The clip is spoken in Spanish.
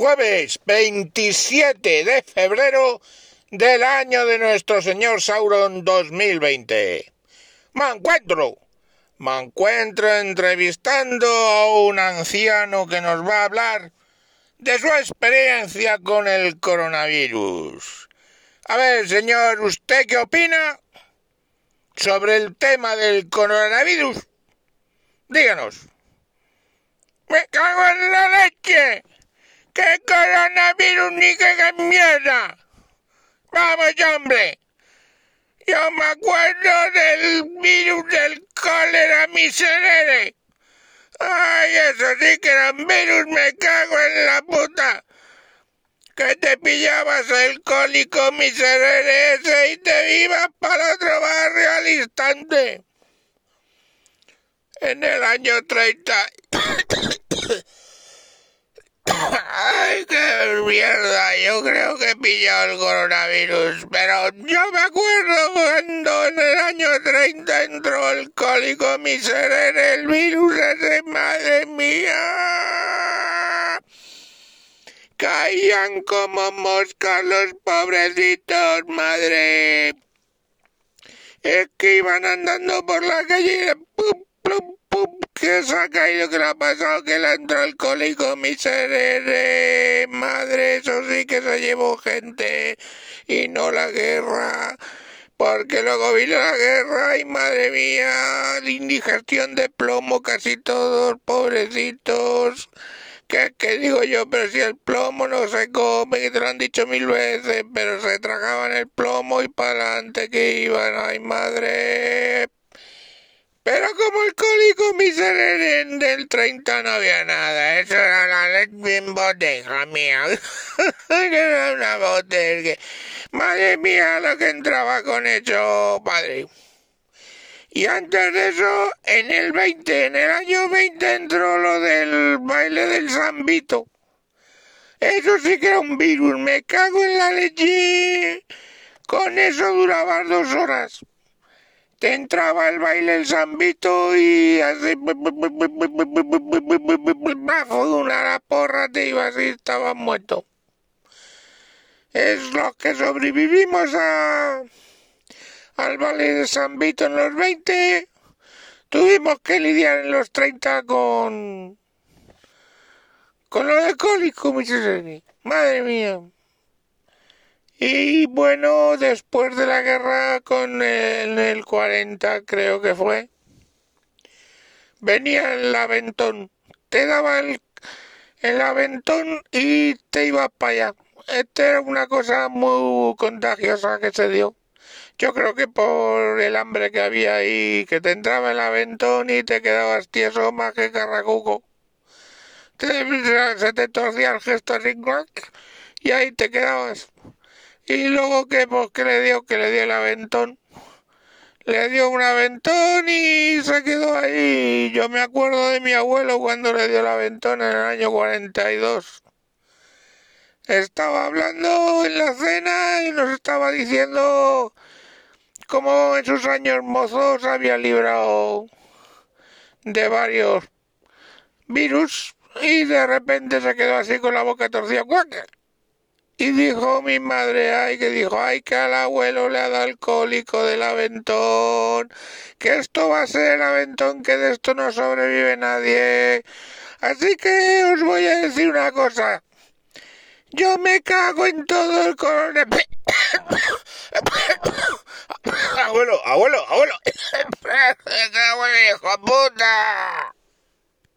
jueves 27 de febrero del año de nuestro señor Sauron 2020. Me encuentro, me encuentro entrevistando a un anciano que nos va a hablar de su experiencia con el coronavirus. A ver, señor, ¿usted qué opina sobre el tema del coronavirus? Díganos. ¡Me cago en la leche! ¡Qué coronavirus ni qué mierda! ¡Vamos, hombre! Yo me acuerdo del virus del cólera miserere. ¡Ay, eso sí que era un virus! ¡Me cago en la puta! Que te pillabas el cólico miserere ese y te ibas para otro barrio al instante. En el año 30... Ay, qué mierda. Yo creo que he pillado el coronavirus. Pero yo me acuerdo cuando en el año 30 entró el cólico miserere, el virus ese, madre mía. Caían como moscas los pobrecitos, madre. Es que iban andando por la calle. ¡pum, plum, pum! ¿Qué se ha caído? ¿Qué le ha pasado? Que le entró alcohólico miserere. Madre, eso sí que se llevó gente. Y no la guerra. Porque luego vino la guerra y madre mía, indigestión de plomo casi todos, pobrecitos. ¿Qué, ¿Qué, digo yo? Pero si el plomo no se come, que te lo han dicho mil veces, pero se tragaban el plomo y para adelante que iban, ay madre. Pero como el cólico miserere del 30 no había nada, eso era la leche en botella mía. era una botella. Madre mía, lo que entraba con eso, padre. Y antes de eso, en el 20, en el año 20 entró lo del baile del zambito. Eso sí que era un virus, me cago en la leche. Con eso duraba dos horas te entraba el baile el zambito y así bajo de una porra te ibas y estabas muerto. Es lo que sobrevivimos a al baile de zambito en los 20. Tuvimos que lidiar en los 30 con con lo de cólico, mi Madre mía. Y bueno, después de la guerra con el, el 40 creo que fue, venía el aventón, te daba el, el aventón y te ibas para allá. Esta era una cosa muy contagiosa que se dio. Yo creo que por el hambre que había ahí, que te entraba el aventón y te quedabas tieso más que carracuco. Te, se te torcía el gesto así, y ahí te quedabas. Y luego que, pues, que le dio, que le dio el aventón. Le dio un aventón y se quedó ahí. Yo me acuerdo de mi abuelo cuando le dio el aventón en el año 42. Estaba hablando en la cena y nos estaba diciendo cómo en sus años mozos había librado de varios virus y de repente se quedó así con la boca torcida. Y dijo mi madre, ay, que dijo, ay, que al abuelo le ha dado alcohólico del aventón, que esto va a ser el aventón, que de esto no sobrevive nadie. Así que os voy a decir una cosa. Yo me cago en todo el coronavirus. abuelo, abuelo, abuelo. abuelo, hijo puta.